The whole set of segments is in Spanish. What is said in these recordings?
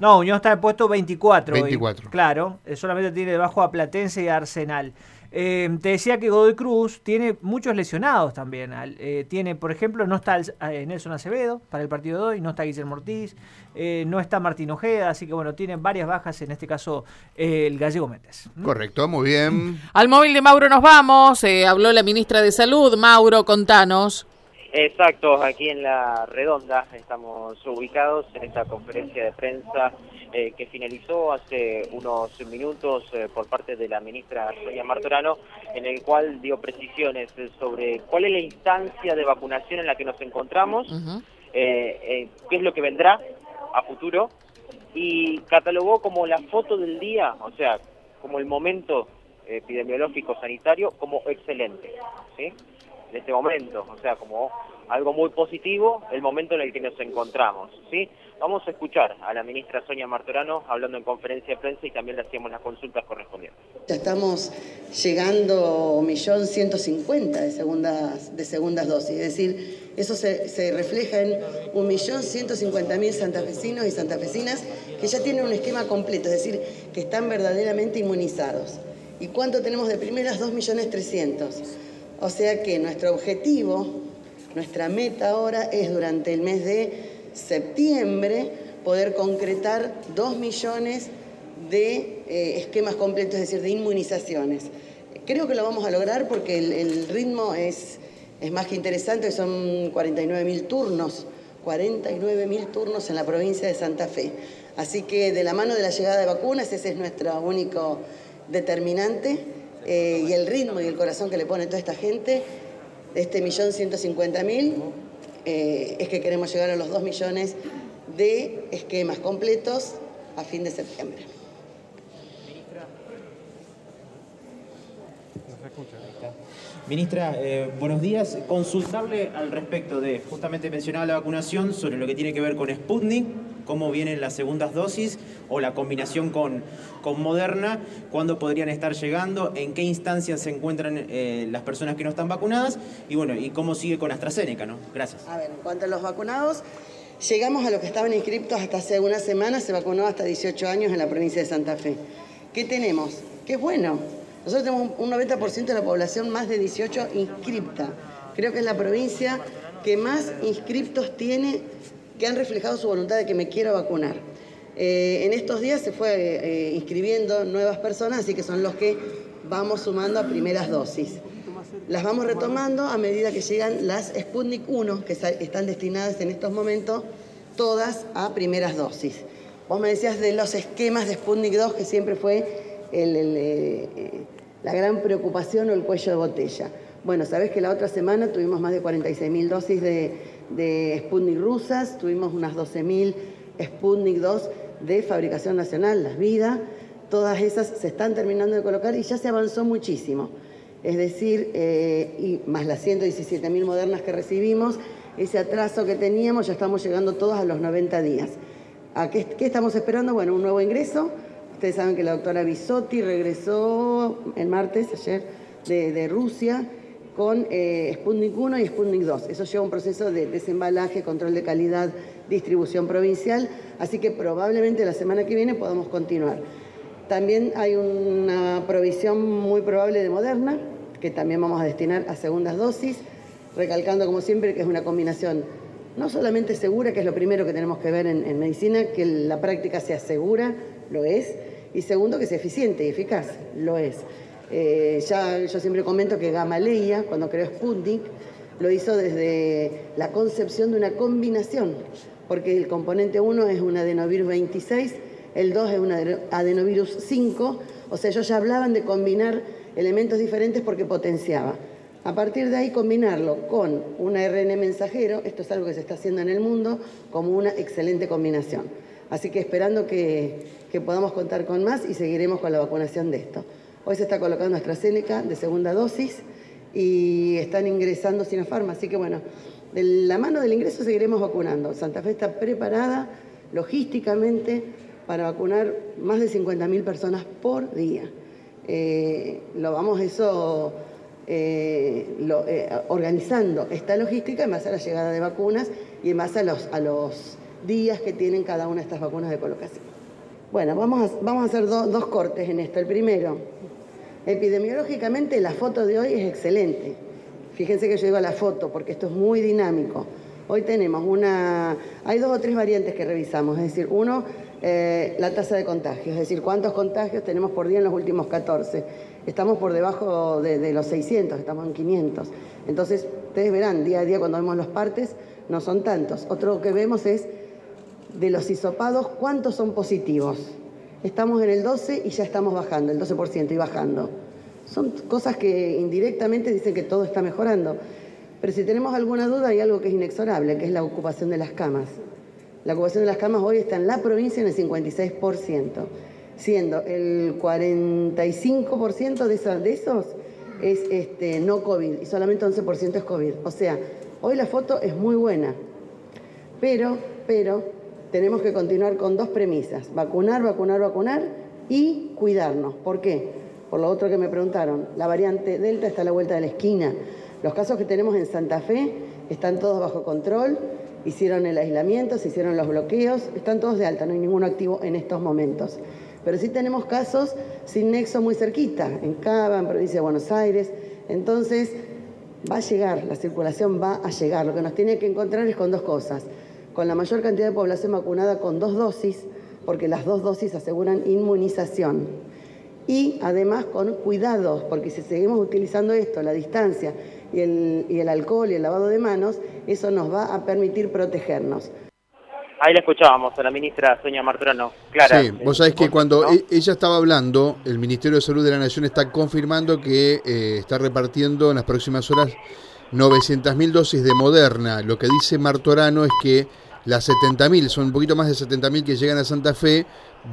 ¿no? No, Unión está en el puesto 24. hoy. 24. claro, eh, solamente tiene debajo a Platense y a Arsenal. Eh, te decía que Godoy Cruz tiene muchos lesionados también. Al- eh, tiene, por ejemplo, no está el- eh, Nelson Acevedo para el partido de hoy, no está Guillermo Ortiz, eh, no está Martín Ojeda, así que bueno, tienen varias bajas, en este caso eh, el gallego Méndez. Correcto, muy bien. Al móvil de Mauro nos vamos. eh, habló la ministra de Salud. Mauro, contanos. Exacto, aquí en la redonda estamos ubicados en esta conferencia de prensa eh, que finalizó hace unos minutos eh, por parte de la ministra Sonia Martorano, en el cual dio precisiones sobre cuál es la instancia de vacunación en la que nos encontramos, eh, qué es lo que vendrá a futuro y catalogó como la foto del día, o sea, como el momento epidemiológico sanitario como excelente, ¿sí? En este momento, o sea, como algo muy positivo, el momento en el que nos encontramos, ¿sí? Vamos a escuchar a la ministra Sonia Martorano hablando en conferencia de prensa y también le hacíamos las consultas correspondientes. Ya estamos llegando a 1.150.000 de segundas, de segundas dosis, es decir, eso se, se refleja en 1.150.000 santafesinos y santafesinas que ya tienen un esquema completo, es decir, que están verdaderamente inmunizados. ¿Y cuánto tenemos de primeras? 2.300.000. O sea que nuestro objetivo, nuestra meta ahora es durante el mes de septiembre poder concretar 2 millones de eh, esquemas completos, es decir, de inmunizaciones. Creo que lo vamos a lograr porque el, ritmo es, es más que interesante, son 49.000 turnos, 49.000 turnos en la provincia de Santa Fe. Así que de la mano de la llegada de vacunas, ese es nuestro único determinante, eh, y el ritmo y el corazón que le pone toda esta gente, de este millón ciento cincuenta mil, eh, es que queremos llegar a los 2 millones de esquemas completos a fin de septiembre. Ministra, eh, buenos días. Consultarle al respecto de, justamente mencionaba la vacunación, sobre lo que tiene que ver con Sputnik, cómo vienen las segundas dosis o la combinación con, con Moderna, cuándo podrían estar llegando, en qué instancias se encuentran eh, las personas que no están vacunadas y bueno, y cómo sigue con AstraZeneca, ¿no? Gracias. A ver, en cuanto a los vacunados, llegamos a los que estaban inscriptos hasta hace una semana, se vacunó hasta 18 años en la provincia de Santa Fe. ¿Qué tenemos? Que es bueno. Nosotros tenemos un 90% de la población más de 18 inscripta. Creo que es la provincia que más inscriptos tiene que han reflejado su voluntad de que me quiero vacunar. Eh, en estos días se fue eh, inscribiendo nuevas personas, así que son los que vamos sumando a primeras dosis. Las vamos retomando a medida que llegan las Sputnik 1, que están destinadas en estos momentos todas a primeras dosis. Vos me decías de los esquemas de Sputnik 2, que siempre fue eh, la gran preocupación o el cuello de botella. Bueno, sabés que la otra semana tuvimos más de 46.000 dosis de, de Sputnik rusas, tuvimos unas 12.000 Sputnik 2 de fabricación nacional, las Vida. Todas esas se están terminando de colocar y ya se avanzó muchísimo. Es decir, eh, y más las 117.000 modernas que recibimos, ese atraso que teníamos, ya estamos llegando todos a los 90 días. ¿A qué, estamos esperando? Bueno, un nuevo ingreso. Ustedes saben que la doctora Bisotti regresó el martes, ayer, de Rusia con eh, Sputnik 1 y Sputnik 2. Eso lleva un proceso de desembalaje, control de calidad, distribución provincial, así que probablemente la semana que viene podamos continuar. También hay una provisión muy probable de Moderna, que también vamos a destinar a segundas dosis, recalcando como siempre que es una combinación no solamente segura, que es lo primero que tenemos que ver en, en medicina, que la práctica sea segura, lo es, y segundo, que sea eficiente y eficaz, lo es. Eh, ya yo siempre comento que Gamaleya, cuando creó Sputnik, lo hizo desde la concepción de una combinación, porque el componente 1 es un adenovirus 26, el 2 es un adeno- adenovirus 5, o sea, ellos ya hablaban de combinar elementos diferentes porque potenciaba. A partir de ahí combinarlo con un ARN mensajero, esto es algo que se está haciendo en el mundo, como una excelente combinación. Así que esperando que podamos contar con más y seguiremos con la vacunación de esto. Hoy se está colocando AstraZeneca de segunda dosis y están ingresando Sinopharm, así que bueno, de la mano del ingreso seguiremos vacunando. Santa Fe está preparada logísticamente para vacunar más de 50.000 personas por día. Eh, lo vamos eso eh, eh, organizando esta logística en base a la llegada de vacunas y en base a los, días que tienen cada una de estas vacunas de colocación. Bueno, vamos a hacer dos cortes en esto. El primero, epidemiológicamente la foto de hoy es excelente. Fíjense que yo digo la foto porque esto es muy dinámico. Hoy tenemos una, hay dos o tres variantes que revisamos, es decir, uno, eh, la tasa de contagios, es decir, cuántos contagios tenemos por día en los últimos 14. Estamos por debajo de, los 600, estamos en 500. Entonces, ustedes verán, día a día cuando vemos los partes, no son tantos. Otro que vemos es de los hisopados, ¿cuántos son positivos? Estamos en el 12 y ya estamos bajando, el 12% y bajando. Son cosas que indirectamente dicen que todo está mejorando. Pero si tenemos alguna duda, hay algo que es inexorable, que es la ocupación de las camas. La ocupación de las camas hoy está en la provincia en el 56%, siendo el 45% de esos, es este, no COVID y solamente 11% es COVID. O sea, hoy la foto es muy buena, pero, pero tenemos que continuar con dos premisas, vacunar, vacunar, vacunar y cuidarnos. ¿Por qué? Por lo otro que me preguntaron, la variante Delta está a la vuelta de la esquina. Los casos que tenemos en Santa Fe están todos bajo control, hicieron el aislamiento, se hicieron los bloqueos, están todos de alta, no hay ninguno activo en estos momentos. Pero sí tenemos casos sin nexo muy cerquita, en Cava, en provincia de Buenos Aires. Entonces, va a llegar, la circulación va a llegar. Lo que nos tiene que encontrar es con dos cosas con la mayor cantidad de población vacunada con dos dosis, porque las dos dosis aseguran inmunización. Y además con cuidados, porque si seguimos utilizando esto, la distancia y el, y el alcohol y el lavado de manos, eso nos va a permitir protegernos. Ahí la escuchábamos a la ministra Sonia Martorano. Clara, sí, vos sabés que cuando e-, ella estaba hablando, el Ministerio de Salud de la Nación está confirmando que eh, está repartiendo en las próximas horas 900.000 dosis de Moderna. Lo que dice Martorano es que las 70.000, son un poquito más de 70.000 que llegan a Santa Fe,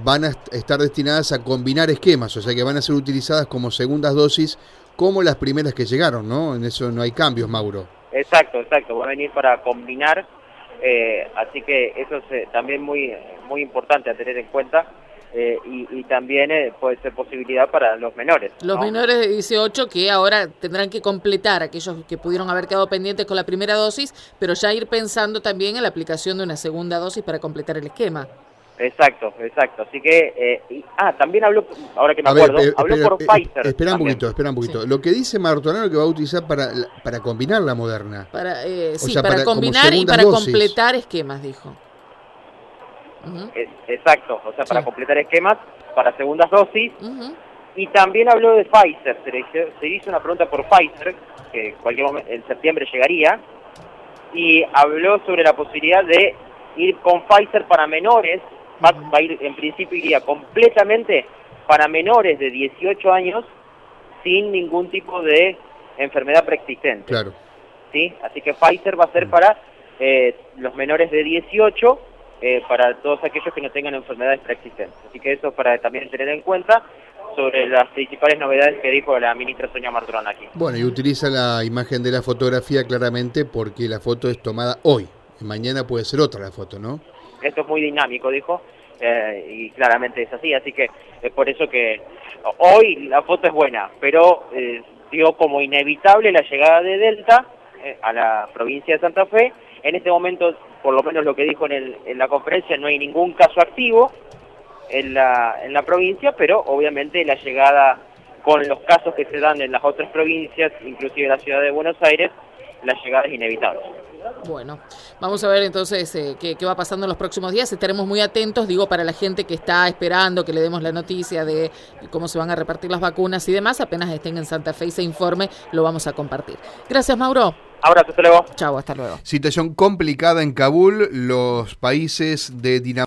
van a estar destinadas a combinar esquemas, o sea que van a ser utilizadas como segundas dosis como las primeras que llegaron, ¿no? En eso no hay cambios, Mauro. Exacto, exacto, va a venir para combinar, eh, así que eso es eh, también muy, muy importante a tener en cuenta. Eh, y, también puede ser posibilidad para los menores. Los menores de 18 que ahora tendrán que completar, aquellos que pudieron haber quedado pendientes con la primera dosis, pero ya ir pensando también en la aplicación de una segunda dosis para completar el esquema. Exacto, exacto. Así que, eh, ah, también habló, ahora que me acuerdo, eh, habló por Pfizer. Espera un poquito, espera un poquito. Lo que dice Martorano que va a utilizar para, para combinar la moderna. Para, sí, para, combinar y para completar esquemas, dijo. Exacto, o sea, para completar esquemas para segundas dosis. Y también habló de Pfizer, se hizo, una pregunta por Pfizer, que cualquier momento, en septiembre llegaría, y habló sobre la posibilidad de ir con Pfizer para menores, va, a ir, en principio iría completamente para menores de 18 años sin ningún tipo de enfermedad preexistente. Claro. ¿Sí? Así que Pfizer va a ser para eh, los menores de 18 eh, para todos aquellos que no tengan enfermedades preexistentes. Así que eso para también tener en cuenta sobre las principales novedades que dijo la ministra Sonia Martorán aquí. Bueno, y utiliza la imagen de la fotografía claramente porque la foto es tomada hoy. Mañana puede ser otra la foto, ¿no? Esto es muy dinámico, dijo, eh, y claramente es así. Así que es por eso que hoy la foto es buena, pero eh, dio como inevitable la llegada de Delta eh, a la provincia de Santa Fe. En este momento por lo menos lo que dijo en, en la conferencia, no hay ningún caso activo en la, en la provincia, pero obviamente la llegada con los casos que se dan en las otras provincias, inclusive la ciudad de Buenos Aires, la llegada es inevitable. Bueno, vamos a ver entonces eh, qué, qué, va pasando en los próximos días. Estaremos muy atentos, digo, para la gente que está esperando que le demos la noticia de cómo se van a repartir las vacunas y demás. Apenas estén en Santa Fe y se informe, lo vamos a compartir. Gracias, Mauro. Abrazo, hasta luego. Chao, hasta luego. Situación complicada en Kabul. Los países de Dinamarca